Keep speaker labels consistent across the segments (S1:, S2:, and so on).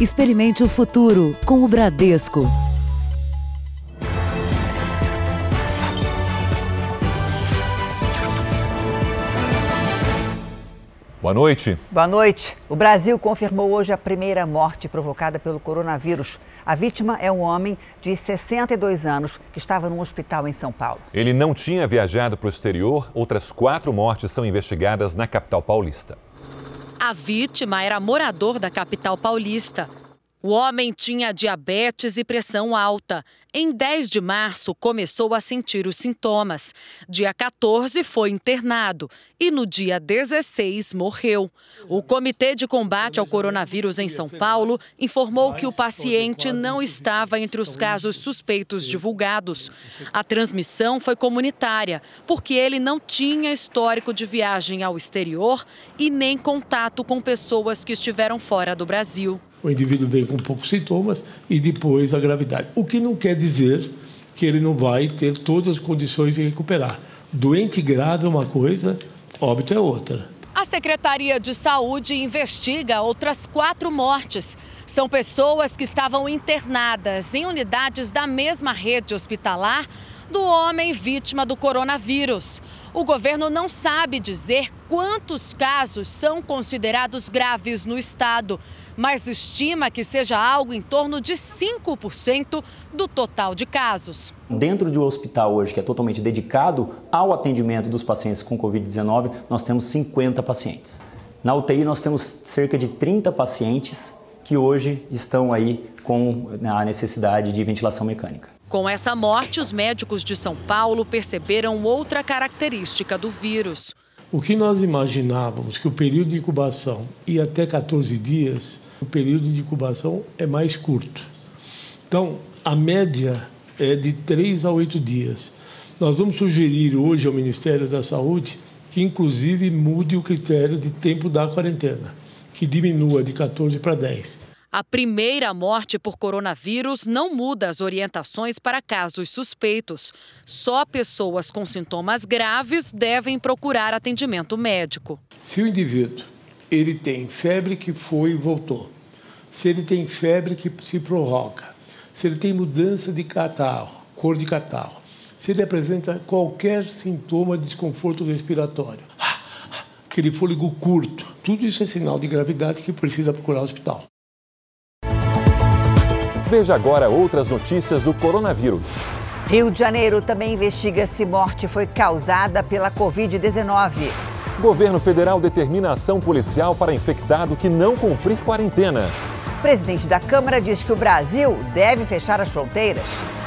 S1: Experimente o futuro com o Bradesco.
S2: Boa noite.
S3: Boa noite. O Brasil confirmou hoje a primeira morte provocada pelo coronavírus. A vítima é um homem de 62 anos que estava num hospital em São Paulo.
S2: Ele não tinha viajado para o exterior. Outras quatro mortes são investigadas na capital paulista.
S4: A vítima era morador da capital paulista. O homem tinha diabetes e pressão alta. Em 10 de março, começou a sentir os sintomas. Dia 14, foi internado e no dia 16 morreu. O Comitê de Combate ao Coronavírus em São Paulo informou que o paciente não estava entre os casos suspeitos divulgados. A transmissão foi comunitária, porque ele não tinha histórico de viagem ao exterior e nem contato com pessoas que estiveram fora do Brasil
S5: o indivíduo vem com poucos sintomas e depois a gravidade. O que não quer dizer que ele não vai ter todas as condições de recuperar. Doente grave é uma coisa, óbito é outra.
S4: A Secretaria de Saúde investiga outras quatro mortes. São pessoas que estavam internadas em unidades da mesma rede hospitalar do homem vítima do coronavírus. O governo não sabe dizer quantos casos são considerados graves no estado, mas estima que seja algo em torno de 5% do total de casos.
S6: Dentro de um hospital hoje que é totalmente dedicado ao atendimento dos pacientes com Covid-19, nós temos 50 pacientes. Na UTI nós temos cerca de 30 pacientes que hoje estão aí com a necessidade de ventilação mecânica.
S4: Com essa morte, os médicos de São Paulo perceberam outra característica do vírus.
S5: O que nós imaginávamos que o período de incubação ia até 14 dias, o período de incubação é mais curto. Então, a média é de 3 a 8 dias. Nós vamos sugerir hoje ao Ministério da Saúde que, inclusive, mude o critério de tempo da quarentena, que diminua de 14 para 10.
S4: A primeira morte por coronavírus não muda as orientações para casos suspeitos. Só pessoas com sintomas graves devem procurar atendimento médico.
S5: Se o indivíduo ele tem febre que foi e voltou, se ele tem febre que se prorroga, se ele tem mudança de catarro, cor de catarro, se ele apresenta qualquer sintoma de desconforto respiratório, aquele fôlego curto, tudo isso é sinal de gravidade que precisa procurar o hospital.
S2: Veja agora outras notícias do coronavírus.
S3: Rio de Janeiro também investiga se morte foi causada pela Covid-19.
S2: Governo federal determina ação policial para infectado que não cumprir quarentena.
S3: O presidente da Câmara diz que o Brasil deve fechar as fronteiras.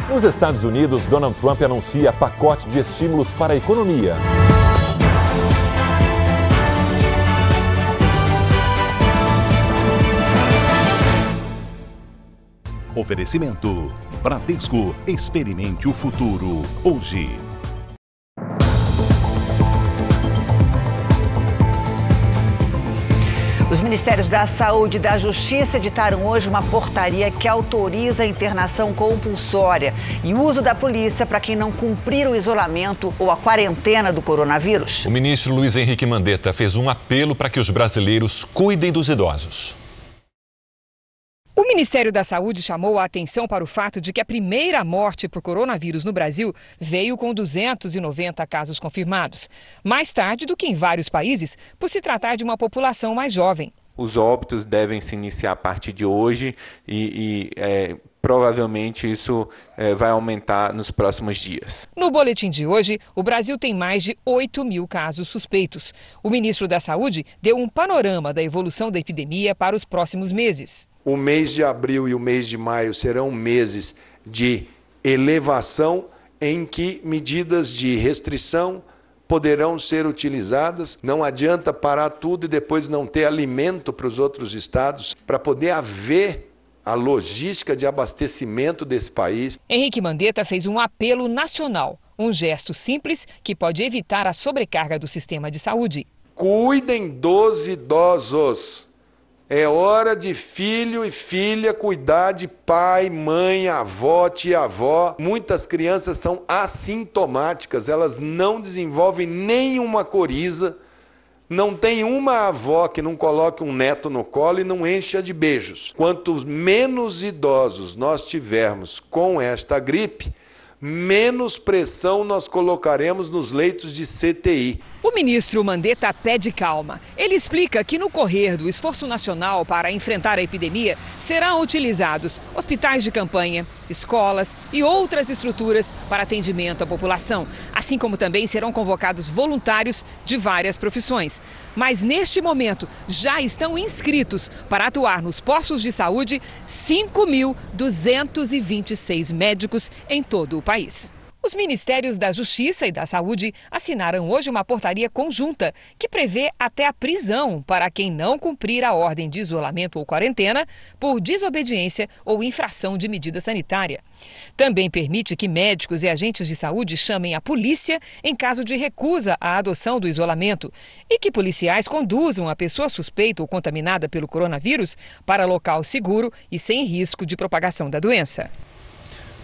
S2: Nos Estados Unidos, Donald Trump anuncia pacote de estímulos para a economia.
S7: Oferecimento: Bradesco. Experimente o futuro hoje.
S3: Os Ministérios da Saúde e da Justiça editaram hoje uma portaria que autoriza a internação compulsória e uso da polícia para quem não cumprir o isolamento ou a quarentena do coronavírus.
S2: O ministro Luiz Henrique Mandetta fez um apelo para que os brasileiros cuidem dos idosos.
S8: O Ministério da Saúde chamou a atenção para o fato de que a primeira morte por coronavírus no Brasil veio com 290 casos confirmados, mais tarde do que em vários países, por se tratar de uma população mais jovem.
S9: Os óbitos devem se iniciar a partir de hoje e, e é, provavelmente isso é, vai aumentar nos próximos dias.
S8: No boletim de hoje, o Brasil tem mais de 8 mil casos suspeitos. O ministro da Saúde deu um panorama da evolução da epidemia para os próximos meses.
S10: O mês de abril e o mês de maio serão meses de elevação em que medidas de restrição poderão ser utilizadas. Não adianta parar tudo e depois não ter alimento para os outros estados para poder haver a logística de abastecimento desse país.
S8: Henrique Mandetta fez um apelo nacional, um gesto simples que pode evitar a sobrecarga do sistema de saúde.
S10: Cuidem dos idosos. É hora de filho e filha cuidar de pai, mãe, avó, tia-avó. Muitas crianças são assintomáticas, elas não desenvolvem nenhuma coriza, Não tem uma avó que não coloque um neto no colo e não encha de beijos. Quanto menos idosos nós tivermos com esta gripe, menos pressão nós colocaremos nos leitos de CTI.
S8: O ministro Mandetta pede calma. Ele explica que no correr do esforço nacional para enfrentar a epidemia, serão utilizados hospitais de campanha, escolas e outras estruturas para atendimento à população, assim como também serão convocados voluntários de várias profissões. Mas neste momento já estão inscritos para atuar nos postos de saúde 5.226 médicos em todo o país. Os Ministérios da Justiça e da Saúde assinaram hoje uma portaria conjunta que prevê até a prisão para quem não cumprir a ordem de isolamento ou quarentena por desobediência ou infração de medida sanitária. Também permite que médicos e agentes de saúde chamem a polícia em caso de recusa à adoção do isolamento e que policiais conduzam a pessoa suspeita ou contaminada pelo coronavírus para local seguro e sem risco de propagação da doença.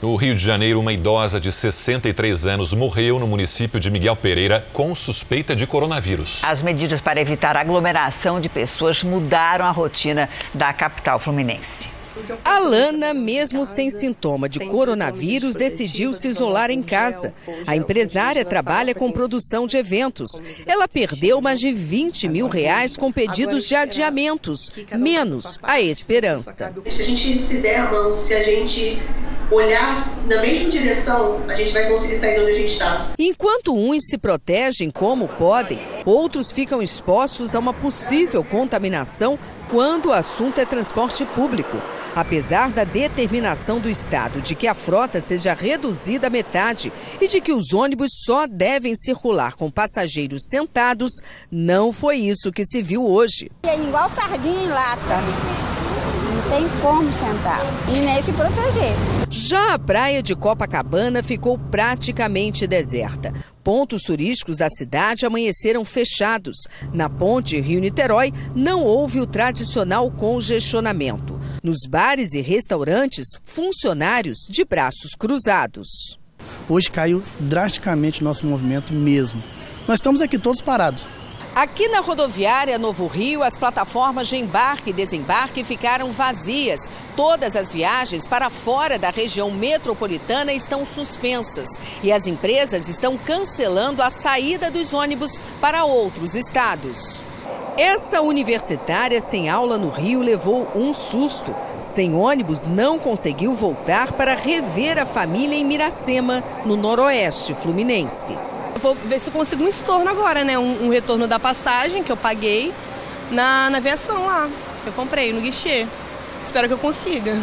S2: No Rio de Janeiro, uma idosa de 63 anos morreu no município de Miguel Pereira com suspeita de coronavírus.
S3: As medidas para evitar aglomeração de pessoas mudaram a rotina da capital fluminense.
S11: Alana, mesmo sem sintoma de coronavírus, decidiu se isolar em casa. A empresária trabalha com produção de eventos. Ela perdeu mais de 20 mil reais com pedidos de adiamentos, menos a esperança.
S12: Se a gente se der a mão, se a gente olhar na mesma direção, a gente vai conseguir sair de onde a gente está.
S11: Enquanto uns se protegem como podem, outros ficam expostos a uma possível contaminação quando o assunto é transporte público. Apesar da determinação do Estado de que a frota seja reduzida à metade e de que os ônibus só devem circular com passageiros sentados, não foi isso que se viu hoje.
S13: É igual sardinha em lata. Tem como sentar e nem se proteger.
S11: Já a praia de Copacabana ficou praticamente deserta. Pontos turísticos da cidade amanheceram fechados. Na ponte Rio-Niterói não houve o tradicional congestionamento. Nos bares e restaurantes, funcionários de braços cruzados.
S14: Hoje caiu drasticamente o nosso movimento mesmo. Nós estamos aqui todos parados.
S11: Aqui na rodoviária Novo Rio, as plataformas de embarque e desembarque ficaram vazias. Todas as viagens para fora da região metropolitana estão suspensas e as empresas estão cancelando a saída dos ônibus para outros estados. Essa universitária sem aula no Rio levou um susto. Sem ônibus, não conseguiu voltar para rever a família em Miracema, no noroeste fluminense.
S15: Vou ver se eu consigo um estorno agora, né? Um, um retorno da passagem que eu paguei na, na aviação lá, que eu comprei no guichê. Espero que eu consiga.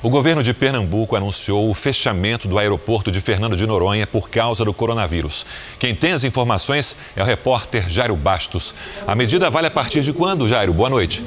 S2: O governo de Pernambuco anunciou o fechamento do aeroporto de Fernando de Noronha por causa do coronavírus. Quem tem as informações é o repórter Jairo Bastos. A medida vale a partir de quando, Jairo? Boa noite.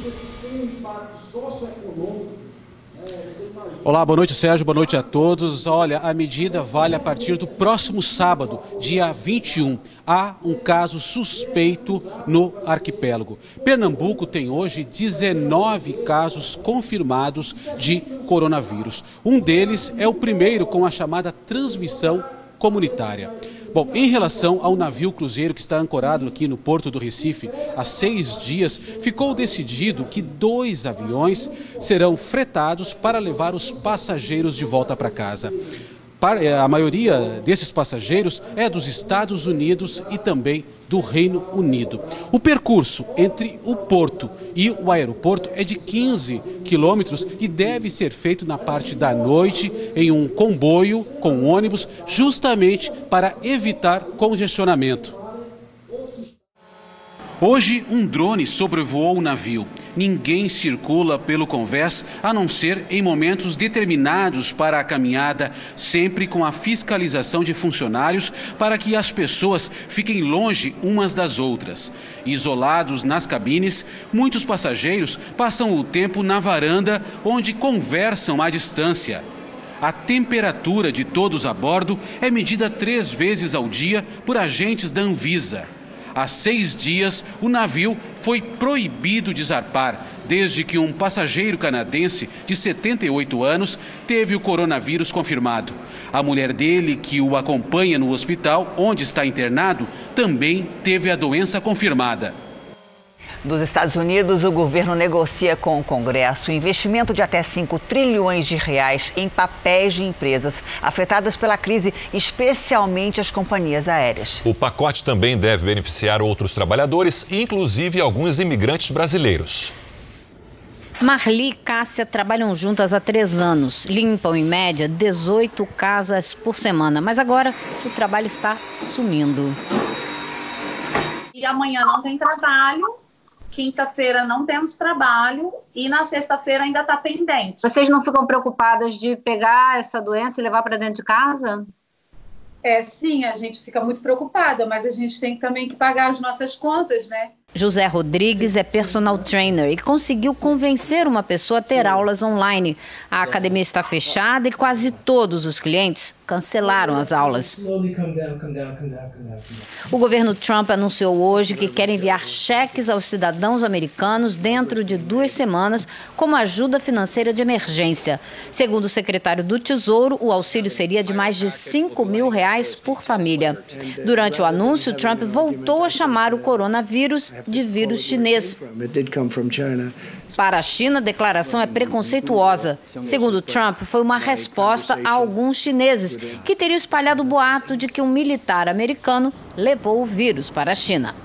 S16: Olá, boa noite, Sérgio. Boa noite a todos. Olha, a medida vale a partir do próximo sábado, dia 21. Há um caso suspeito no arquipélago. Pernambuco tem hoje 19 casos confirmados de coronavírus. Um deles é o primeiro com a chamada transmissão comunitária. Bom, em relação ao navio cruzeiro que está ancorado aqui no Porto do Recife há seis dias, ficou decidido que dois aviões serão fretados para levar os passageiros de volta para casa. Eh, a maioria desses passageiros é dos Estados Unidos e também do Reino Unido. O percurso entre o porto e o aeroporto é de 15 quilômetros e deve ser feito na parte da noite em um comboio com ônibus, justamente para evitar congestionamento. Hoje, um drone sobrevoou o navio. Ninguém circula pelo convés a não ser em momentos determinados para a caminhada, sempre com a fiscalização de funcionários para que as pessoas fiquem longe umas das outras. Isolados nas cabines, muitos passageiros passam o tempo na varanda onde conversam à distância. A temperatura de todos a bordo é medida três vezes ao dia por agentes da Anvisa. Há seis dias, o navio foi proibido de zarpar, desde que um passageiro canadense de 78 anos teve o coronavírus confirmado. A mulher dele, que o acompanha no hospital onde está internado, também teve a doença confirmada.
S3: Dos Estados Unidos, o governo negocia com o Congresso investimento de até 5 trilhões de reais em papéis de empresas afetadas pela crise, especialmente as companhias aéreas.
S2: O pacote também deve beneficiar outros trabalhadores, inclusive alguns imigrantes brasileiros.
S17: Marli e Cássia trabalham juntas há três anos. Limpam, em média, 18 casas por semana. Mas agora o trabalho está sumindo.
S18: E amanhã não tem trabalho, quinta-feira não temos trabalho e na sexta-feira ainda está pendente.
S17: Vocês não ficam preocupadas de pegar essa doença e levar para dentro de casa?
S18: É, sim, a gente fica muito preocupada, mas a gente tem também que pagar as nossas contas, né?
S17: José Rodrigues é personal trainer e conseguiu convencer uma pessoa a ter aulas online. A academia está fechada e quase todos os clientes cancelaram as aulas. O governo Trump anunciou hoje que quer enviar cheques aos cidadãos americanos dentro de duas semanas como ajuda financeira de emergência. Segundo o secretário do Tesouro, o auxílio seria de mais de 5 mil reais por família. Durante o anúncio, Trump voltou a chamar o coronavírus de vírus chinês. Para a China, a declaração é preconceituosa. Segundo Trump, foi uma resposta a alguns chineses que teriam espalhado o boato de que um militar americano levou o vírus para a China.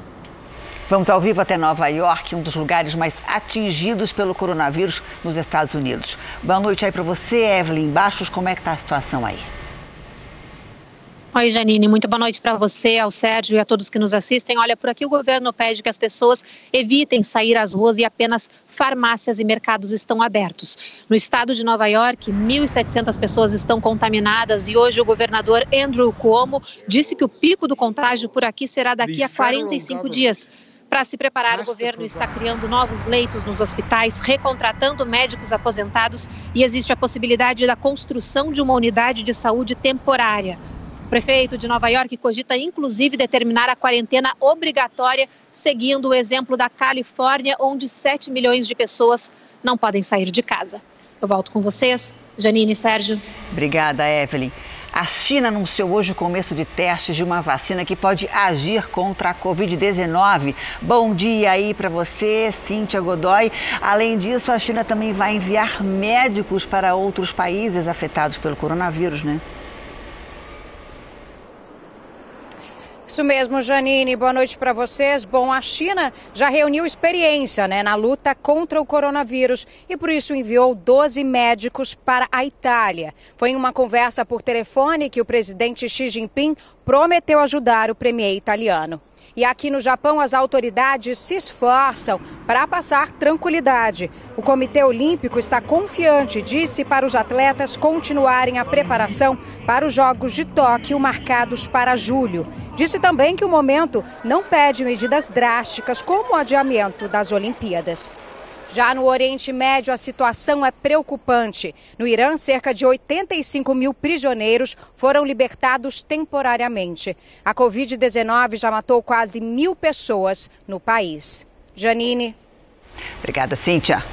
S3: Vamos ao vivo até Nova York, um dos lugares mais atingidos pelo coronavírus nos Estados Unidos. Boa noite aí para você, Evelyn Baixos. Como é que está a situação aí?
S19: Oi, Janine, muito boa noite para você, ao Sérgio e a todos que nos assistem. Olha, por aqui o governo pede que as pessoas evitem sair às ruas e apenas farmácias e mercados estão abertos. No estado de Nova York, 1.700 pessoas estão contaminadas e hoje o governador Andrew Cuomo disse que o pico do contágio por aqui será daqui a 45 dias. Para se preparar, o governo está criando novos leitos nos hospitais, recontratando médicos aposentados e existe a possibilidade da construção de uma unidade de saúde temporária. O prefeito de Nova York cogita inclusive determinar a quarentena obrigatória, seguindo o exemplo da Califórnia, onde 7 milhões de pessoas não podem sair de casa. Eu volto com vocês, Janine e Sérgio.
S3: Obrigada, Evelyn. A China anunciou hoje o começo de testes de uma vacina que pode agir contra a Covid-19. Bom dia aí para você, Cíntia Godoy. Além disso, a China também vai enviar médicos para outros países afetados pelo coronavírus, né?
S20: Isso mesmo, Janine. Boa noite para vocês. Bom, a China já reuniu experiência né, na luta contra o coronavírus e por isso enviou 12 médicos para a Itália. Foi em uma conversa por telefone que o presidente Xi Jinping prometeu ajudar o premier italiano. E aqui no Japão, as autoridades se esforçam para passar tranquilidade. O Comitê Olímpico está confiante, disse para os atletas continuarem a preparação para os Jogos de Tóquio marcados para julho. Disse também que o momento não pede medidas drásticas, como o adiamento das Olimpíadas. Já no Oriente Médio, a situação é preocupante. No Irã, cerca de 85 mil prisioneiros foram libertados temporariamente. A Covid-19 já matou quase mil pessoas no país. Janine.
S3: Obrigada, Cíntia.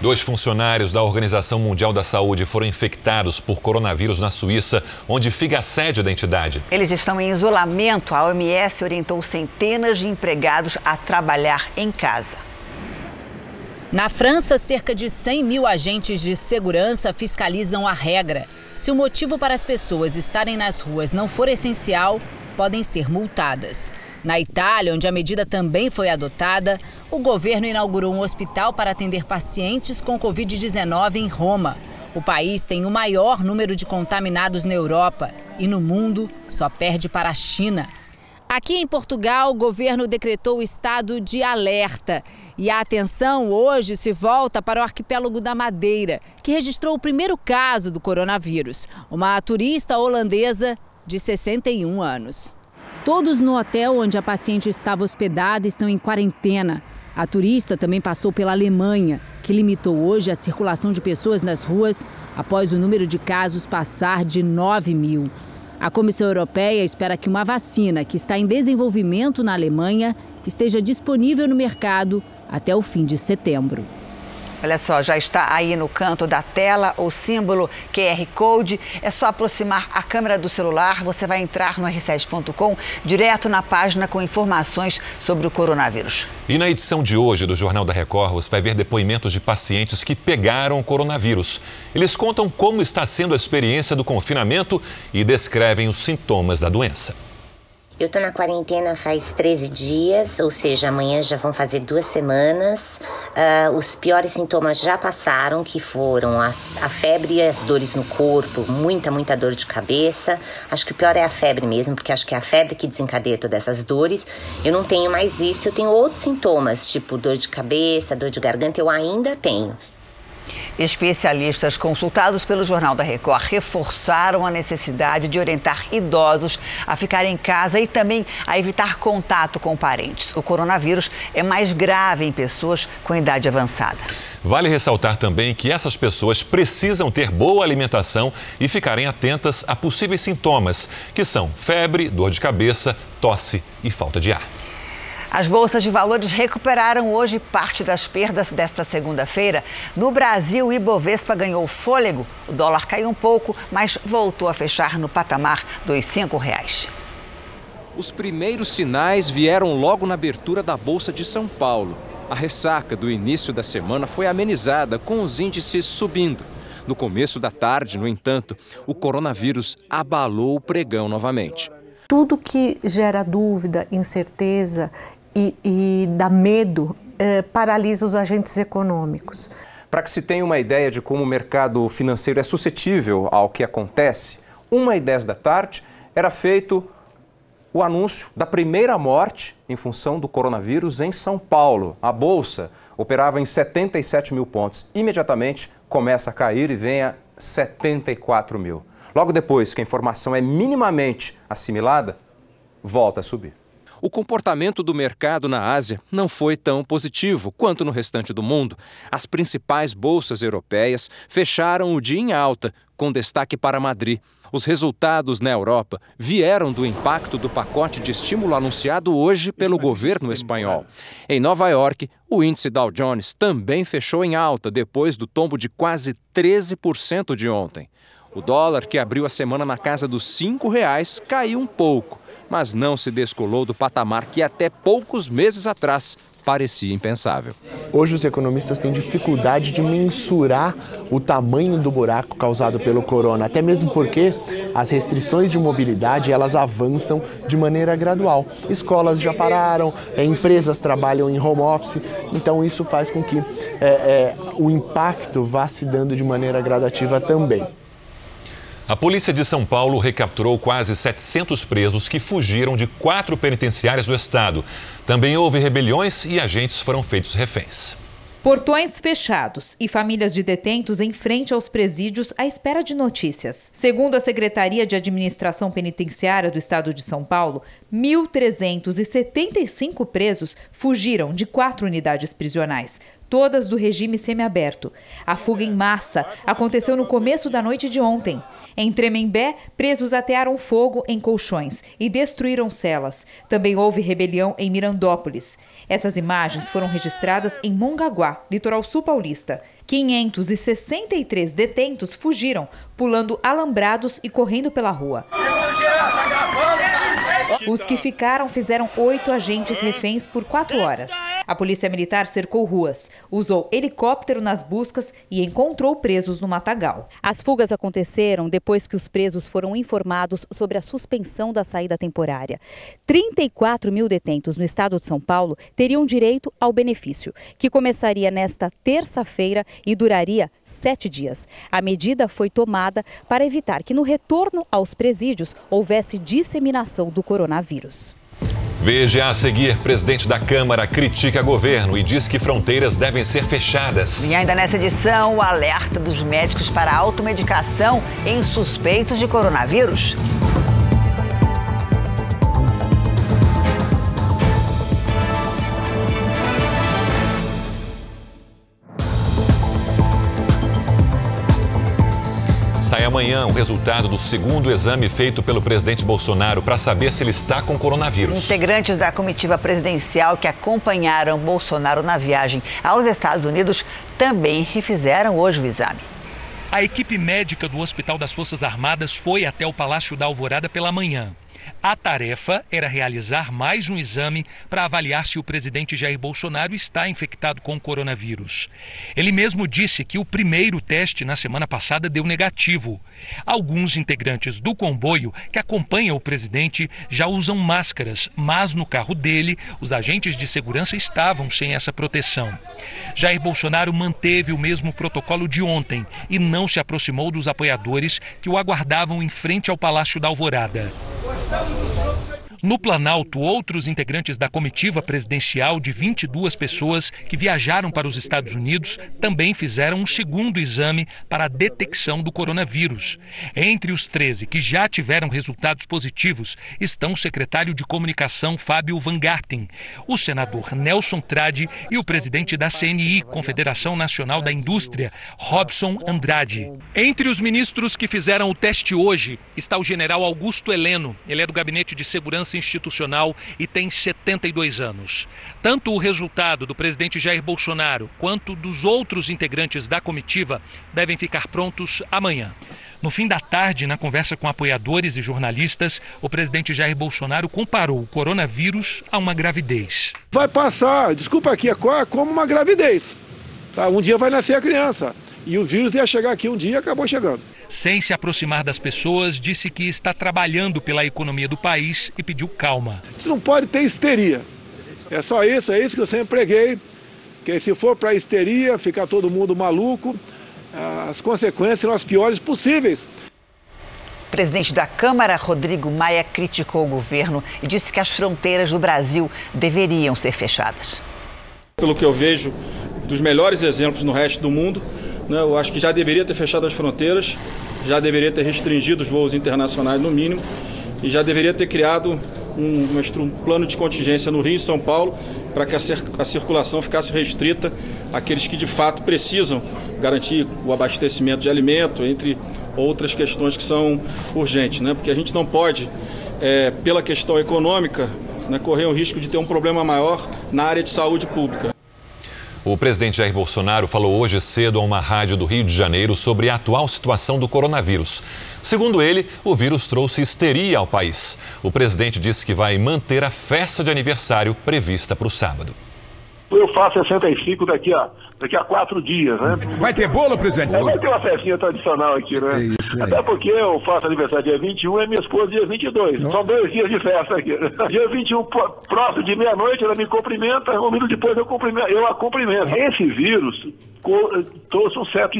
S2: Dois funcionários da Organização Mundial da Saúde foram infectados por coronavírus na Suíça, onde fica a sede da entidade.
S3: Eles estão em isolamento. A OMS orientou centenas de empregados a trabalhar em casa.
S21: Na França, cerca de 100 mil agentes de segurança fiscalizam a regra. Se o motivo para as pessoas estarem nas ruas não for essencial, podem ser multadas. Na Itália, onde a medida também foi adotada, o governo inaugurou um hospital para atender pacientes com Covid-19 em Roma. O país tem o maior número de contaminados na Europa e no mundo só perde para a China. Aqui em Portugal, o governo decretou o estado de alerta. E a atenção hoje se volta para o arquipélago da Madeira, que registrou o primeiro caso do coronavírus. Uma turista holandesa de 61 anos. Todos no hotel onde a paciente estava hospedada estão em quarentena. A turista também passou pela Alemanha, que limitou hoje a circulação de pessoas nas ruas após o número de casos passar de 9 mil. A Comissão Europeia espera que uma vacina que está em desenvolvimento na Alemanha esteja disponível no mercado até o fim de setembro.
S3: Olha só, já está aí no canto da tela o símbolo QR Code. É só aproximar a câmera do celular, você vai entrar no r7.com, direto na página com informações sobre o coronavírus.
S2: E na edição de hoje do Jornal da Record, você vai ver depoimentos de pacientes que pegaram o coronavírus. Eles contam como está sendo a experiência do confinamento e descrevem os sintomas da doença.
S22: Eu tô na quarentena faz 13 dias, ou seja, amanhã já vão fazer duas semanas. Uh, os piores sintomas já passaram, que foram as, a febre e as dores no corpo, muita, muita dor de cabeça. Acho que o pior é a febre mesmo, porque acho que é a febre que desencadeia todas essas dores. Eu não tenho mais isso, eu tenho outros sintomas, tipo dor de cabeça, dor de garganta, eu ainda tenho.
S3: Especialistas consultados pelo Jornal da Record reforçaram a necessidade de orientar idosos a ficar em casa e também a evitar contato com parentes. O coronavírus é mais grave em pessoas com idade avançada.
S2: Vale ressaltar também que essas pessoas precisam ter boa alimentação e ficarem atentas a possíveis sintomas, que são febre, dor de cabeça, tosse e falta de ar.
S3: As bolsas de valores recuperaram hoje parte das perdas desta segunda-feira. No Brasil, o Ibovespa ganhou fôlego. O dólar caiu um pouco, mas voltou a fechar no patamar dos R$ reais.
S23: Os primeiros sinais vieram logo na abertura da Bolsa de São Paulo. A ressaca do início da semana foi amenizada com os índices subindo. No começo da tarde, no entanto, o coronavírus abalou o pregão novamente.
S24: Tudo que gera dúvida, incerteza e, e dá medo, eh, paralisa os agentes econômicos.
S23: Para que se tenha uma ideia de como o mercado financeiro é suscetível ao que acontece, uma e dez da tarde era feito o anúncio da primeira morte em função do coronavírus em São Paulo. A bolsa operava em 77 mil pontos. Imediatamente começa a cair e vem a 74 mil. Logo depois que a informação é minimamente assimilada, volta a subir. O comportamento do mercado na Ásia não foi tão positivo quanto no restante do mundo. As principais bolsas europeias fecharam o dia em alta, com destaque para Madrid. Os resultados na Europa vieram do impacto do pacote de estímulo anunciado hoje pelo governo espanhol. Em Nova York, o índice Dow Jones também fechou em alta depois do tombo de quase 13% de ontem. O dólar, que abriu a semana na casa dos R$ reais, caiu um pouco mas não se descolou do patamar que até poucos meses atrás parecia impensável.
S25: Hoje os economistas têm dificuldade de mensurar o tamanho do buraco causado pelo corona, até mesmo porque as restrições de mobilidade elas avançam de maneira gradual. Escolas já pararam, é, empresas trabalham em home office, então isso faz com que é, é, o impacto vá se dando de maneira gradativa também.
S2: A polícia de São Paulo recapturou quase 700 presos que fugiram de quatro penitenciárias do estado. Também houve rebeliões e agentes foram feitos reféns.
S26: Portões fechados e famílias de detentos em frente aos presídios à espera de notícias. Segundo a Secretaria de Administração Penitenciária do Estado de São Paulo, 1.375 presos fugiram de quatro unidades prisionais, todas do regime semiaberto. A fuga em massa aconteceu no começo da noite de ontem. Em Tremembé, presos atearam fogo em colchões e destruíram celas. Também houve rebelião em Mirandópolis. Essas imagens foram registradas em Mongaguá, litoral sul paulista. 563 detentos fugiram, pulando alambrados e correndo pela rua. Os que ficaram fizeram oito agentes reféns por quatro horas. A polícia militar cercou ruas, usou helicóptero nas buscas e encontrou presos no matagal.
S27: As fugas aconteceram depois que os presos foram informados sobre a suspensão da saída temporária. 34 mil detentos no estado de São Paulo teriam direito ao benefício, que começaria nesta terça-feira e duraria sete dias. A medida foi tomada para evitar que no retorno aos presídios houvesse disseminação do coronavírus.
S2: Veja a seguir, presidente da Câmara critica governo e diz que fronteiras devem ser fechadas.
S3: E ainda nessa edição, o alerta dos médicos para a automedicação em suspeitos de coronavírus.
S2: Sai amanhã o resultado do segundo exame feito pelo presidente Bolsonaro para saber se ele está com coronavírus.
S3: Integrantes da comitiva presidencial que acompanharam Bolsonaro na viagem aos Estados Unidos também refizeram hoje o exame.
S28: A equipe médica do Hospital das Forças Armadas foi até o Palácio da Alvorada pela manhã. A tarefa era realizar mais um exame para avaliar se o presidente Jair Bolsonaro está infectado com o coronavírus. Ele mesmo disse que o primeiro teste na semana passada deu negativo. Alguns integrantes do comboio que acompanham o presidente já usam máscaras, mas no carro dele, os agentes de segurança estavam sem essa proteção. Jair Bolsonaro manteve o mesmo protocolo de ontem e não se aproximou dos apoiadores que o aguardavam em frente ao Palácio da Alvorada estado do Senhor. No Planalto, outros integrantes da comitiva presidencial de 22 pessoas que viajaram para os Estados Unidos também fizeram um segundo exame para a detecção do coronavírus. Entre os 13 que já tiveram resultados positivos estão o secretário de Comunicação Fábio Van Garten, o senador Nelson Trade e o presidente da CNI, Confederação Nacional da Indústria, Robson Andrade. Entre os ministros que fizeram o teste hoje está o general Augusto Heleno. Ele é do Gabinete de Segurança institucional e tem 72 anos. Tanto o resultado do presidente Jair Bolsonaro quanto dos outros integrantes da comitiva devem ficar prontos amanhã. No fim da tarde, na conversa com apoiadores e jornalistas, o presidente Jair Bolsonaro comparou o coronavírus a uma gravidez.
S29: Vai passar, desculpa aqui, é como uma gravidez. Tá? Um dia vai nascer a criança. E o vírus ia chegar aqui um dia e acabou chegando
S28: sem se aproximar das pessoas, disse que está trabalhando pela economia do país e pediu calma.
S29: A gente não pode ter histeria. É só isso, é isso que eu sempre preguei. Que se for para histeria, ficar todo mundo maluco, as consequências serão as piores possíveis.
S3: O presidente da Câmara, Rodrigo Maia, criticou o governo e disse que as fronteiras do Brasil deveriam ser fechadas.
S30: Pelo que eu vejo dos melhores exemplos no resto do mundo, né? Eu acho que já deveria ter fechado as fronteiras, já deveria ter restringido os voos internacionais no mínimo e já deveria ter criado um, um plano de contingência no Rio e São Paulo para que a, a circulação ficasse restrita àqueles que de fato precisam garantir o abastecimento de alimento, entre outras questões que são urgentes, né? porque a gente não pode, é, pela questão econômica, né, correr o risco de ter um problema maior na área de saúde pública.
S2: O presidente Jair Bolsonaro falou hoje cedo a uma rádio do Rio de Janeiro sobre a atual situação do coronavírus. Segundo ele, o vírus trouxe histeria ao país. O presidente disse que vai manter a festa de aniversário prevista para o sábado.
S29: Eu faço 65 daqui a daqui a quatro dias, né?
S31: Vai ter bolo, presidente?
S29: É, vai ter uma festinha tradicional aqui, né? É. Até porque eu faço aniversário dia 21 e minha esposa dia 22. Não. São dois dias de festa aqui. Dia 21, próximo de meia-noite, ela me cumprimenta, um minuto depois eu, cumprimento, eu a cumprimento. Esse vírus trouxe um certo,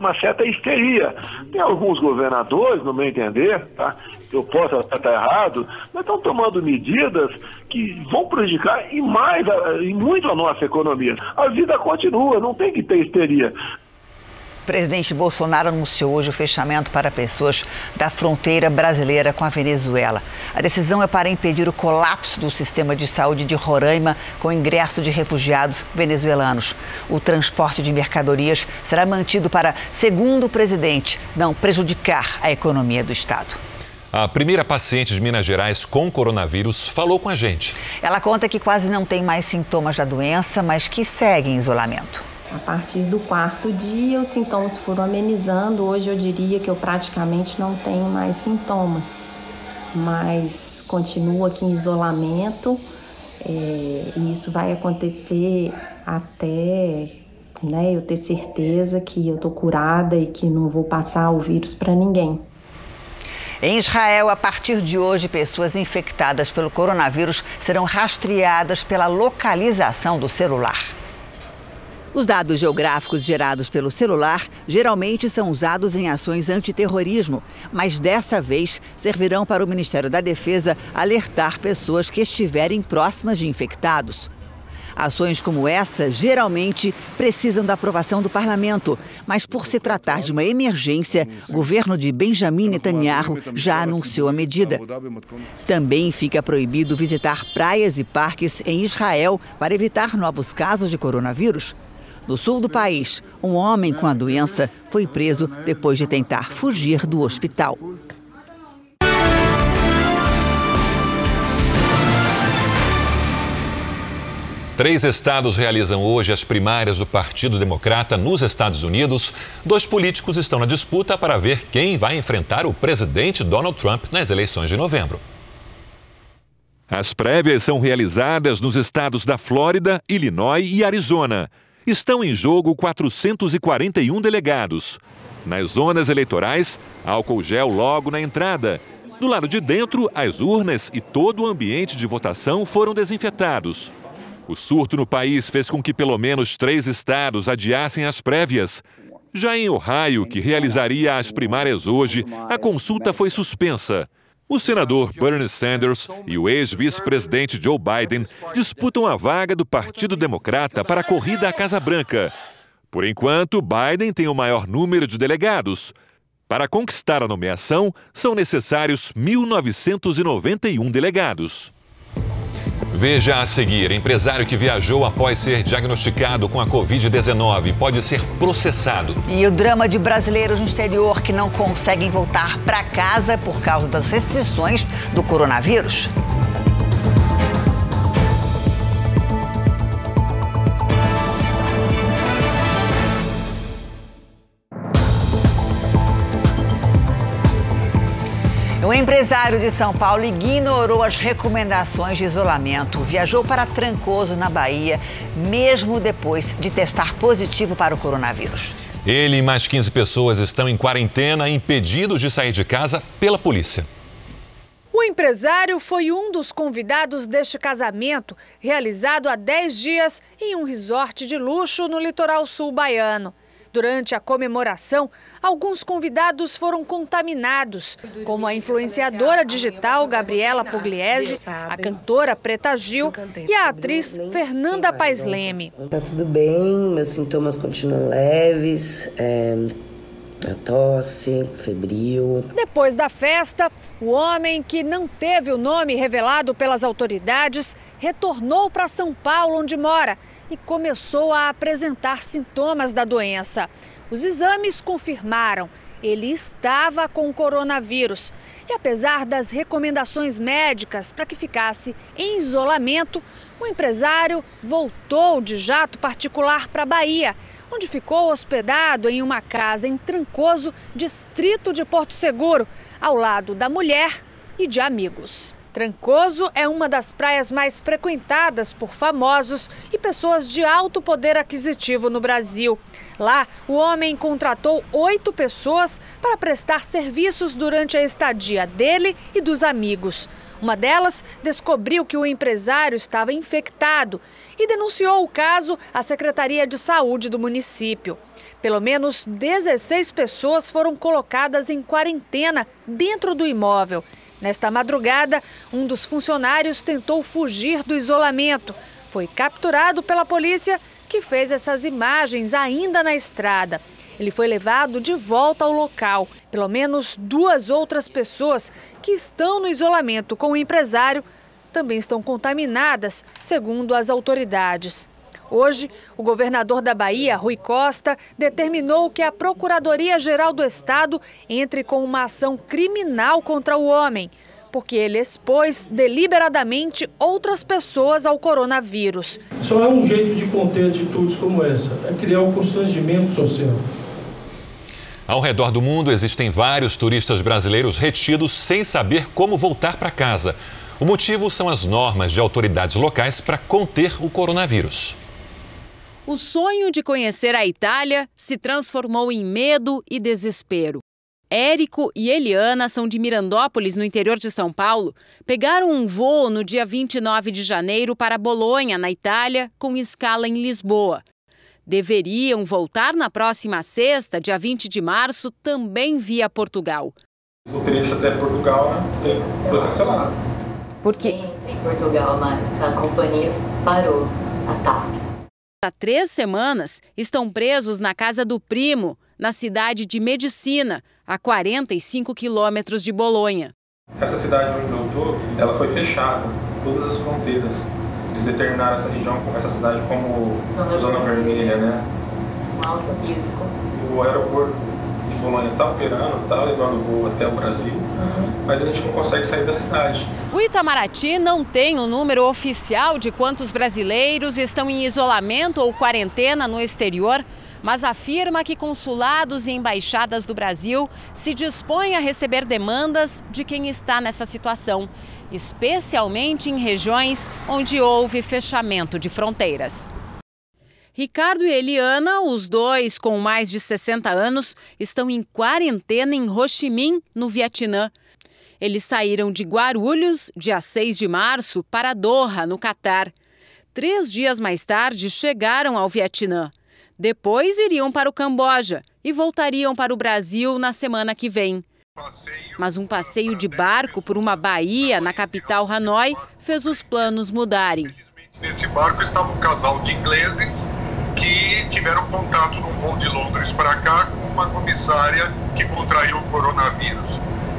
S29: uma certa histeria. Tem alguns governadores, no meu entender, tá? Eu posso estar errado, mas estão tomando medidas que vão prejudicar e mais, e muito a nossa economia. A vida continua, não tem que ter histeria.
S3: O presidente Bolsonaro anunciou hoje o fechamento para pessoas da fronteira brasileira com a Venezuela. A decisão é para impedir o colapso do sistema de saúde de Roraima com o ingresso de refugiados venezuelanos. O transporte de mercadorias será mantido para, segundo o presidente, não prejudicar a economia do Estado.
S2: A primeira paciente de Minas Gerais com coronavírus falou com a gente.
S3: Ela conta que quase não tem mais sintomas da doença, mas que segue em isolamento.
S32: A partir do quarto dia, os sintomas foram amenizando. Hoje eu diria que eu praticamente não tenho mais sintomas, mas continuo aqui em isolamento. É, e isso vai acontecer até né, eu ter certeza que eu tô curada e que não vou passar o vírus para ninguém.
S3: Em Israel, a partir de hoje, pessoas infectadas pelo coronavírus serão rastreadas pela localização do celular. Os dados geográficos gerados pelo celular geralmente são usados em ações antiterrorismo, mas dessa vez servirão para o Ministério da Defesa alertar pessoas que estiverem próximas de infectados. Ações como essa geralmente precisam da aprovação do parlamento, mas por se tratar de uma emergência, o governo de Benjamin Netanyahu já anunciou a medida. Também fica proibido visitar praias e parques em Israel para evitar novos casos de coronavírus. No sul do país, um homem com a doença foi preso depois de tentar fugir do hospital.
S2: Três estados realizam hoje as primárias do Partido Democrata nos Estados Unidos. Dois políticos estão na disputa para ver quem vai enfrentar o presidente Donald Trump nas eleições de novembro. As prévias são realizadas nos estados da Flórida, Illinois e Arizona. Estão em jogo 441 delegados. Nas zonas eleitorais, álcool gel logo na entrada. Do lado de dentro, as urnas e todo o ambiente de votação foram desinfetados. O surto no país fez com que pelo menos três estados adiassem as prévias. Já em Ohio, que realizaria as primárias hoje, a consulta foi suspensa. O senador Bernie Sanders e o ex-vice-presidente Joe Biden disputam a vaga do Partido Democrata para a corrida à Casa Branca. Por enquanto, Biden tem o maior número de delegados. Para conquistar a nomeação, são necessários 1.991 delegados. Veja a seguir: empresário que viajou após ser diagnosticado com a Covid-19 pode ser processado.
S3: E o drama de brasileiros no exterior que não conseguem voltar para casa por causa das restrições do coronavírus. O empresário de São Paulo ignorou as recomendações de isolamento. Viajou para Trancoso, na Bahia, mesmo depois de testar positivo para o coronavírus.
S2: Ele e mais 15 pessoas estão em quarentena, impedidos de sair de casa pela polícia.
S31: O empresário foi um dos convidados deste casamento, realizado há 10 dias em um resort de luxo no litoral sul baiano. Durante a comemoração, alguns convidados foram contaminados, como a influenciadora digital Gabriela Pugliese, a cantora Preta Gil e a atriz Fernanda Paes Leme.
S29: Tá tudo bem, meus sintomas continuam leves. É... A tosse, febril.
S31: Depois da festa, o homem que não teve o nome revelado pelas autoridades retornou para São Paulo, onde mora, e começou a apresentar sintomas da doença. Os exames confirmaram ele estava com coronavírus. E apesar das recomendações médicas para que ficasse em isolamento, o empresário voltou de jato particular para a Bahia, onde ficou hospedado em uma casa em Trancoso, distrito de Porto Seguro, ao lado da mulher e de amigos. Trancoso é uma das praias mais frequentadas por famosos e pessoas de alto poder aquisitivo no Brasil. Lá, o homem contratou oito pessoas para prestar serviços durante a estadia dele e dos amigos. Uma delas descobriu que o empresário estava infectado e denunciou o caso à Secretaria de Saúde do município. Pelo menos 16 pessoas foram colocadas em quarentena dentro do imóvel. Nesta madrugada, um dos funcionários tentou fugir do isolamento. Foi capturado pela polícia, que fez essas imagens ainda na estrada. Ele foi levado de volta ao local. Pelo menos duas outras pessoas que estão no isolamento com o empresário também estão contaminadas, segundo as autoridades. Hoje, o governador da Bahia, Rui Costa, determinou que a Procuradoria-Geral do Estado entre com uma ação criminal contra o homem, porque ele expôs deliberadamente outras pessoas ao coronavírus.
S33: Só é um jeito de conter atitudes como essa, é criar um constrangimento social.
S2: Ao redor do mundo existem vários turistas brasileiros retidos sem saber como voltar para casa. O motivo são as normas de autoridades locais para conter o coronavírus.
S4: O sonho de conhecer a Itália se transformou em medo e desespero. Érico e Eliana são de Mirandópolis, no interior de São Paulo. Pegaram um voo no dia 29 de janeiro para Bolonha, na Itália, com escala em Lisboa. Deveriam voltar na próxima sexta, dia 20 de março, também via Portugal.
S34: O trecho até Portugal foi cancelado.
S35: Por quê? Em Portugal, mas a companhia parou a TAP.
S4: Há três semanas, estão presos na casa do primo, na cidade de Medicina, a 45 quilômetros de Bolonha.
S34: Essa cidade onde eu estou, ela foi fechada, todas as fronteiras. Eles determinaram essa região, essa cidade como zona vermelha, né?
S36: com alto risco.
S37: O aeroporto Bolônia está operando, está levando voo até o Brasil, uhum. mas a gente não consegue sair da cidade.
S4: O Itamaraty não tem o um número oficial de quantos brasileiros estão em isolamento ou quarentena no exterior, mas afirma que consulados e embaixadas do Brasil se dispõem a receber demandas de quem está nessa situação, especialmente em regiões onde houve fechamento de fronteiras. Ricardo e Eliana, os dois com mais de 60 anos, estão em quarentena em Ho Chi Minh, no Vietnã. Eles saíram de Guarulhos, dia 6 de março, para Doha, no Catar. Três dias mais tarde, chegaram ao Vietnã. Depois iriam para o Camboja e voltariam para o Brasil na semana que vem. Mas um passeio de barco por uma baía na capital Hanoi fez os planos mudarem.
S38: Nesse barco estava um casal de ingleses que tiveram contato num voo de Londres para cá com uma comissária que contraiu o coronavírus.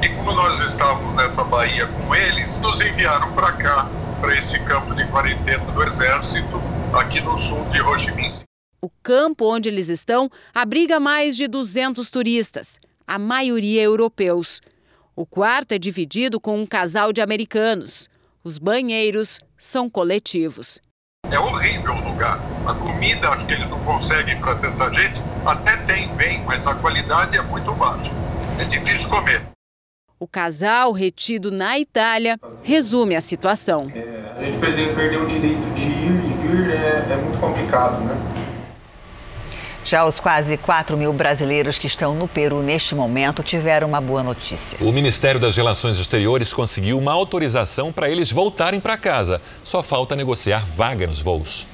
S38: E como nós estávamos nessa baía com eles, nos enviaram para cá, para esse campo de quarentena do Exército, aqui no sul de Ho Chi Minh.
S4: O campo onde eles estão abriga mais de 200 turistas, a maioria europeus. O quarto é dividido com um casal de americanos. Os banheiros são coletivos.
S38: É horrível o lugar. A comida, acho que eles não conseguem para tanta gente. Até tem bem, mas a qualidade é muito baixa. É difícil comer.
S4: O casal, retido na Itália, resume a situação.
S37: É, a gente perder, perder o direito de ir e vir é, é muito complicado, né?
S3: Já os quase 4 mil brasileiros que estão no Peru neste momento tiveram uma boa notícia.
S2: O Ministério das Relações Exteriores conseguiu uma autorização para eles voltarem para casa. Só falta negociar vaga nos voos.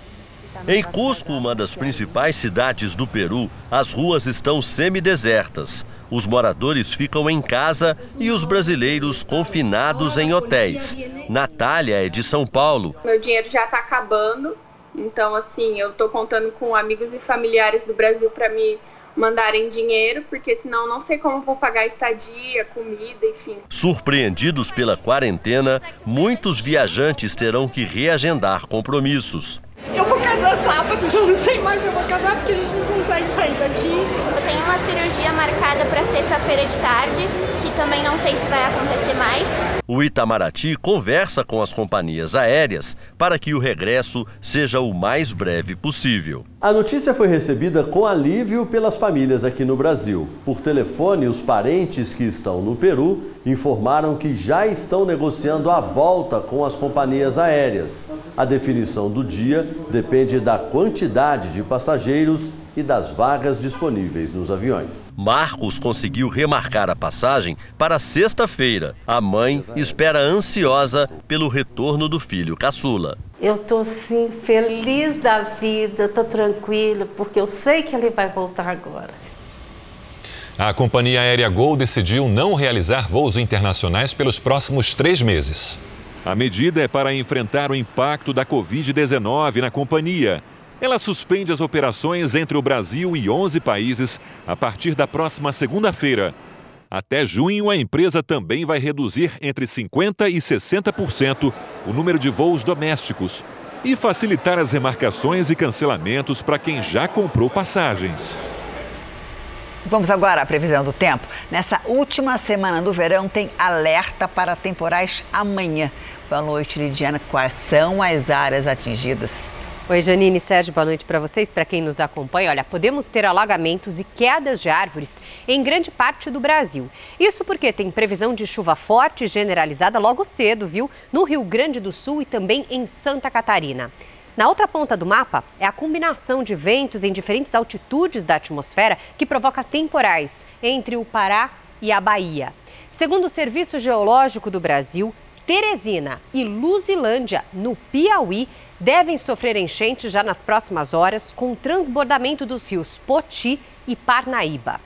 S39: Em Cusco, uma das principais cidades do Peru, as ruas estão semidesertas. Os moradores ficam em casa e os brasileiros confinados em hotéis. Natália é de São Paulo.
S40: Meu dinheiro já está acabando então, assim, eu tô contando com amigos e familiares do Brasil para me mandarem dinheiro, porque senão não sei como vou pagar estadia, comida, enfim.
S39: Surpreendidos pela quarentena, muitos viajantes terão que reagendar compromissos.
S41: Eu vou casar sábado, já não sei mais se eu vou casar porque a gente não consegue sair daqui.
S42: Eu tenho uma cirurgia marcada para sexta-feira de tarde, que também não sei se vai acontecer mais.
S39: O Itamaraty conversa com as companhias aéreas para que o regresso seja o mais breve possível.
S43: A notícia foi recebida com alívio pelas famílias aqui no Brasil. Por telefone, os parentes que estão no Peru informaram que já estão negociando a volta com as companhias aéreas. A definição do dia depende da quantidade de passageiros e das vagas disponíveis nos aviões.
S39: Marcos conseguiu remarcar a passagem para sexta-feira. A mãe espera ansiosa pelo retorno do filho caçula.
S44: Eu estou sim feliz da vida, estou tranquila, porque eu sei que ele vai voltar agora.
S2: A companhia aérea Gol decidiu não realizar voos internacionais pelos próximos três meses. A medida é para enfrentar o impacto da Covid-19 na companhia. Ela suspende as operações entre o Brasil e 11 países a partir da próxima segunda-feira. Até junho, a empresa também vai reduzir entre 50% e 60% o número de voos domésticos e facilitar as remarcações e cancelamentos para quem já comprou passagens.
S3: Vamos agora à previsão do tempo. Nessa última semana do verão tem alerta para temporais amanhã. Boa noite, Lidiana. Quais são as áreas atingidas?
S45: Oi, Janine Sérgio, boa noite para vocês. Para quem nos acompanha, olha, podemos ter alagamentos e quedas de árvores em grande parte do Brasil. Isso porque tem previsão de chuva forte e generalizada logo cedo, viu? No Rio Grande do Sul e também em Santa Catarina. Na outra ponta do mapa é a combinação de ventos em diferentes altitudes da atmosfera que provoca temporais entre o Pará e a Bahia. Segundo o Serviço Geológico do Brasil, Teresina e Luzilândia, no Piauí, devem sofrer enchentes já nas próximas horas, com transbordamento dos rios Poti e Parnaíba.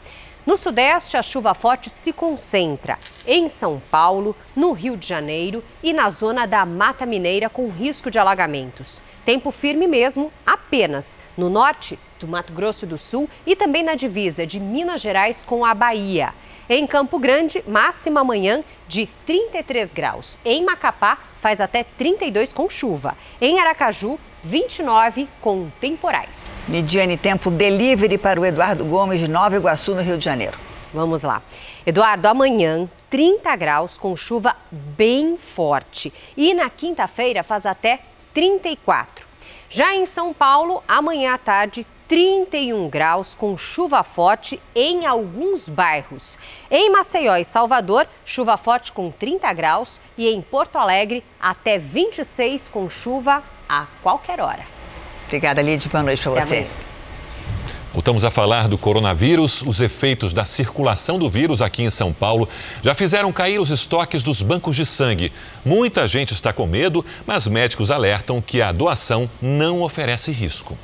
S45: No Sudeste, a chuva forte se concentra em São Paulo, no Rio de Janeiro e na zona da Mata Mineira, com risco de alagamentos. Tempo firme mesmo apenas no norte do Mato Grosso do Sul e também na divisa de Minas Gerais com a Bahia. Em Campo Grande, máxima amanhã de 33 graus. Em Macapá, faz até 32 com chuva. Em Aracaju, 29 com temporais.
S3: Mediane tempo delivery para o Eduardo Gomes de Nova Iguaçu, no Rio de Janeiro.
S45: Vamos lá. Eduardo, amanhã 30 graus com chuva bem forte. E na quinta-feira faz até 34. Já em São Paulo, amanhã à tarde, 31 graus com chuva forte em alguns bairros. Em Maceió e Salvador, chuva forte com 30 graus e em Porto Alegre, até 26 com chuva a qualquer hora.
S3: Obrigada, Lid. Boa noite para você.
S2: Voltamos a falar do coronavírus. Os efeitos da circulação do vírus aqui em São Paulo já fizeram cair os estoques dos bancos de sangue. Muita gente está com medo, mas médicos alertam que a doação não oferece risco.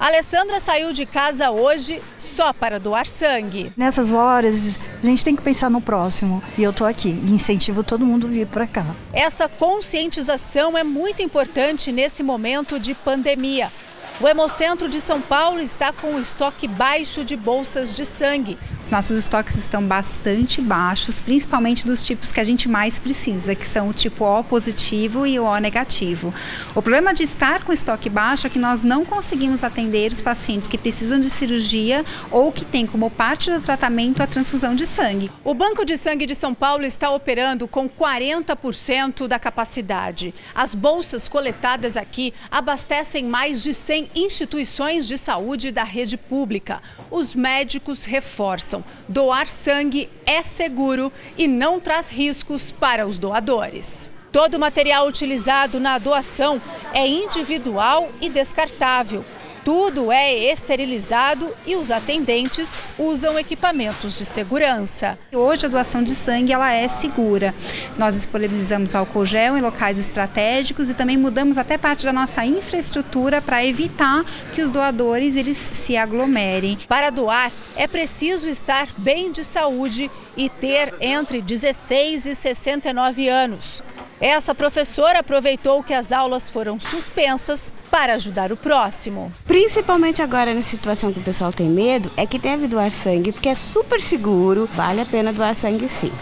S4: A Alessandra saiu de casa hoje só para doar sangue.
S46: Nessas horas, a gente tem que pensar no próximo. E eu tô aqui e incentivo todo mundo a vir para cá.
S4: Essa conscientização é muito importante nesse momento de pandemia. O Hemocentro de São Paulo está com um estoque baixo de bolsas de sangue.
S46: Nossos estoques estão bastante baixos, principalmente dos tipos que a gente mais precisa, que são o tipo O positivo e o O negativo. O problema de estar com estoque baixo é que nós não conseguimos atender os pacientes que precisam de cirurgia ou que têm como parte do tratamento a transfusão de sangue.
S4: O Banco de Sangue de São Paulo está operando com 40% da capacidade. As bolsas coletadas aqui abastecem mais de 100 instituições de saúde da rede pública. Os médicos reforçam: doar sangue é seguro e não traz riscos para os doadores. Todo o material utilizado na doação é individual e descartável tudo é esterilizado e os atendentes usam equipamentos de segurança.
S46: Hoje a doação de sangue ela é segura. Nós disponibilizamos álcool gel em locais estratégicos e também mudamos até parte da nossa infraestrutura para evitar que os doadores eles se aglomerem.
S4: Para doar é preciso estar bem de saúde e ter entre 16 e 69 anos. Essa professora aproveitou que as aulas foram suspensas para ajudar o próximo.
S47: Principalmente agora na situação que o pessoal tem medo, é que deve doar sangue, porque é super seguro, vale a pena doar sangue sim.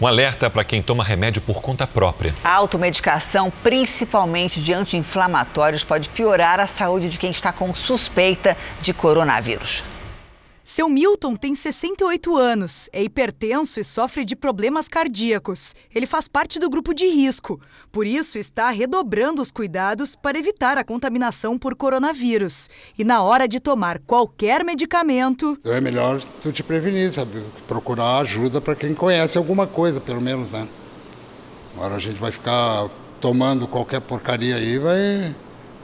S2: Um alerta para quem toma remédio por conta própria.
S3: A automedicação, principalmente de anti-inflamatórios, pode piorar a saúde de quem está com suspeita de coronavírus.
S48: Seu Milton tem 68 anos, é hipertenso e sofre de problemas cardíacos. Ele faz parte do grupo de risco, por isso está redobrando os cuidados para evitar a contaminação por coronavírus. E na hora de tomar qualquer medicamento.
S49: Então é melhor tu te prevenir, sabe? Procurar ajuda para quem conhece alguma coisa, pelo menos, né? Agora a gente vai ficar tomando qualquer porcaria aí, vai.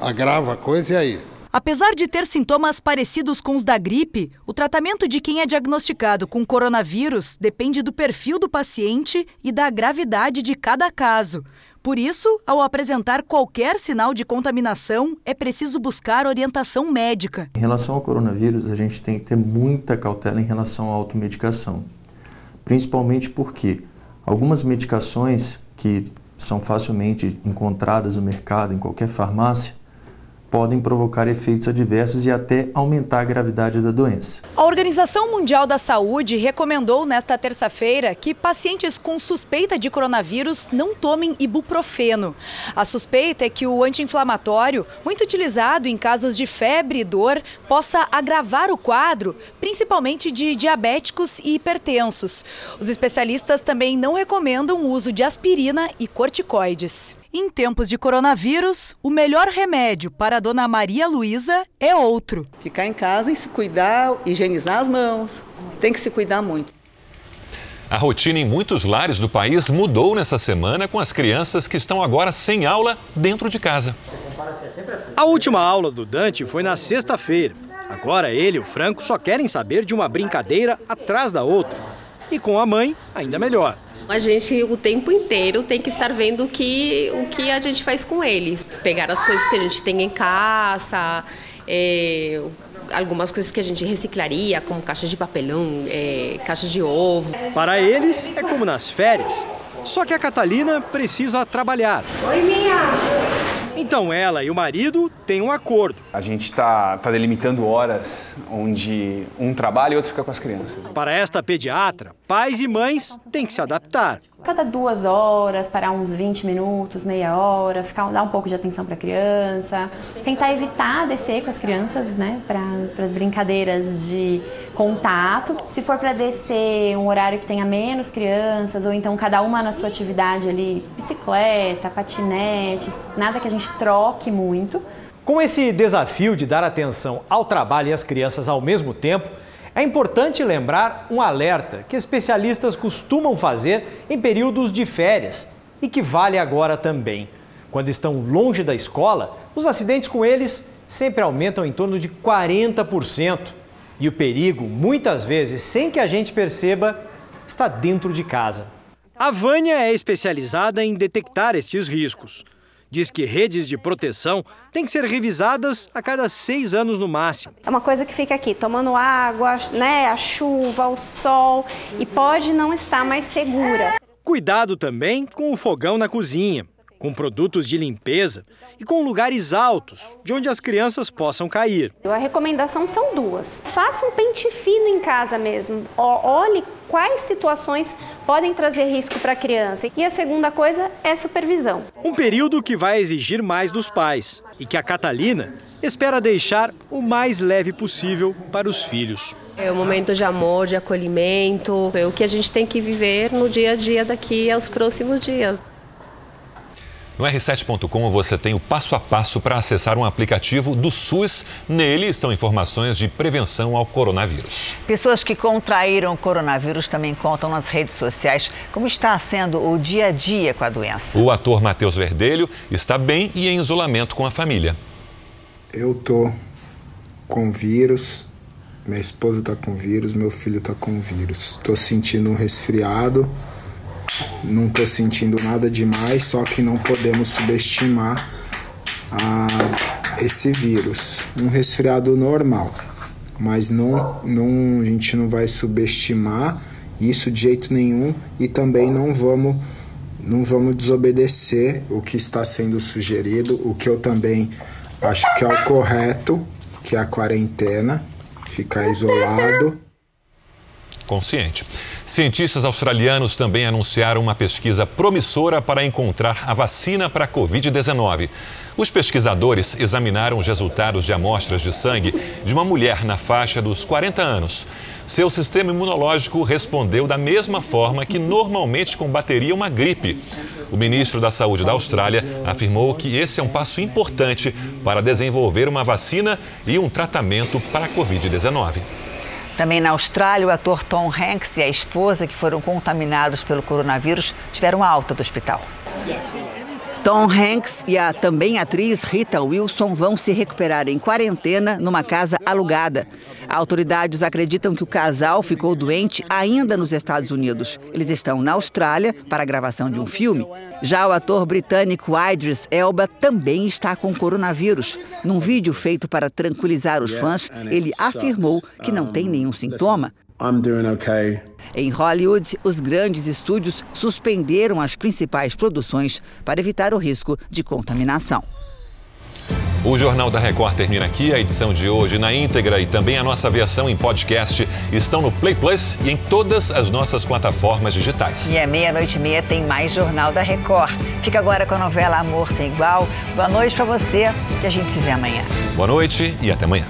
S49: agrava a coisa e aí?
S48: Apesar de ter sintomas parecidos com os da gripe, o tratamento de quem é diagnosticado com coronavírus depende do perfil do paciente e da gravidade de cada caso. Por isso, ao apresentar qualquer sinal de contaminação, é preciso buscar orientação médica.
S50: Em relação ao coronavírus, a gente tem que ter muita cautela em relação à automedicação. Principalmente porque algumas medicações que são facilmente encontradas no mercado, em qualquer farmácia, podem provocar efeitos adversos e até aumentar a gravidade da doença.
S48: A Organização Mundial da Saúde recomendou nesta terça-feira que pacientes com suspeita de coronavírus não tomem ibuprofeno. A suspeita é que o anti-inflamatório, muito utilizado em casos de febre e dor, possa agravar o quadro, principalmente de diabéticos e hipertensos. Os especialistas também não recomendam o uso de aspirina e corticoides. Em tempos de coronavírus, o melhor remédio para a dona Maria Luísa é outro.
S51: Ficar em casa e se cuidar, higienizar as mãos. Tem que se cuidar muito.
S2: A rotina em muitos lares do país mudou nessa semana com as crianças que estão agora sem aula dentro de casa.
S34: A última aula do Dante foi na sexta-feira. Agora ele e o Franco só querem saber de uma brincadeira atrás da outra. E com a mãe, ainda melhor.
S52: A gente o tempo inteiro tem que estar vendo o que, o que a gente faz com eles. Pegar as coisas que a gente tem em casa, é, algumas coisas que a gente reciclaria, como caixas de papelão, é, caixas de ovo.
S34: Para eles, é como nas férias. Só que a Catalina precisa trabalhar.
S52: Oi, minha!
S34: Então ela e o marido têm um acordo.
S53: A gente está tá delimitando horas onde um trabalha e outro fica com as crianças.
S34: Para esta pediatra, pais e mães têm que se adaptar.
S54: Cada duas horas, parar uns 20 minutos, meia hora, ficar, dar um pouco de atenção para a criança. Tentar evitar descer com as crianças, né, para as brincadeiras de contato. Se for para descer um horário que tenha menos crianças, ou então cada uma na sua atividade ali, bicicleta, patinetes, nada que a gente troque muito.
S34: Com esse desafio de dar atenção ao trabalho e às crianças ao mesmo tempo, é importante lembrar um alerta que especialistas costumam fazer em períodos de férias e que vale agora também. Quando estão longe da escola, os acidentes com eles sempre aumentam em torno de 40%. E o perigo, muitas vezes sem que a gente perceba, está dentro de casa. A Vânia é especializada em detectar estes riscos diz que redes de proteção têm que ser revisadas a cada seis anos no máximo.
S54: É uma coisa que fica aqui, tomando água, né, a chuva, o sol, e pode não estar mais segura.
S34: Cuidado também com o fogão na cozinha, com produtos de limpeza e com lugares altos, de onde as crianças possam cair.
S54: A recomendação são duas. Faça um pente fino em casa mesmo. Olhe quais situações podem trazer risco para a criança. E a segunda coisa é supervisão.
S34: Um período que vai exigir mais dos pais e que a Catalina espera deixar o mais leve possível para os filhos.
S52: É um momento de amor, de acolhimento, é o que a gente tem que viver no dia a dia daqui aos próximos dias.
S2: No r7.com você tem o passo a passo para acessar um aplicativo do SUS. Nele estão informações de prevenção ao coronavírus.
S3: Pessoas que contraíram o coronavírus também contam nas redes sociais como está sendo o dia a dia com a doença.
S2: O ator Matheus Verdelho está bem e em isolamento com a família.
S55: Eu tô com vírus, minha esposa tá com vírus, meu filho tá com vírus. Tô sentindo um resfriado não tô sentindo nada demais, só que não podemos subestimar a, esse vírus. Um resfriado normal, mas não, não, a gente não vai subestimar isso de jeito nenhum e também não vamos não vamos desobedecer o que está sendo sugerido, o que eu também acho que é o correto, que é a quarentena, ficar isolado.
S2: Consciente. Cientistas australianos também anunciaram uma pesquisa promissora para encontrar a vacina para a Covid-19. Os pesquisadores examinaram os resultados de amostras de sangue de uma mulher na faixa dos 40 anos. Seu sistema imunológico respondeu da mesma forma que normalmente combateria uma gripe. O ministro da Saúde da Austrália afirmou que esse é um passo importante para desenvolver uma vacina e um tratamento para a Covid-19.
S3: Também na Austrália, o ator Tom Hanks e a esposa, que foram contaminados pelo coronavírus, tiveram alta do hospital. Tom Hanks e a também atriz Rita Wilson vão se recuperar em quarentena numa casa alugada. Autoridades acreditam que o casal ficou doente ainda nos Estados Unidos. Eles estão na Austrália para a gravação de um filme. Já o ator britânico Idris Elba também está com coronavírus. Num vídeo feito para tranquilizar os fãs, ele afirmou que não tem nenhum sintoma. Em Hollywood, os grandes estúdios suspenderam as principais produções para evitar o risco de contaminação.
S2: O Jornal da Record termina aqui. A edição de hoje na íntegra e também a nossa versão em podcast estão no Play Plus e em todas as nossas plataformas digitais.
S3: E à meia-noite e meia tem mais Jornal da Record. Fica agora com a novela Amor Sem Igual. Boa noite para você e a gente se vê amanhã.
S2: Boa noite e até amanhã.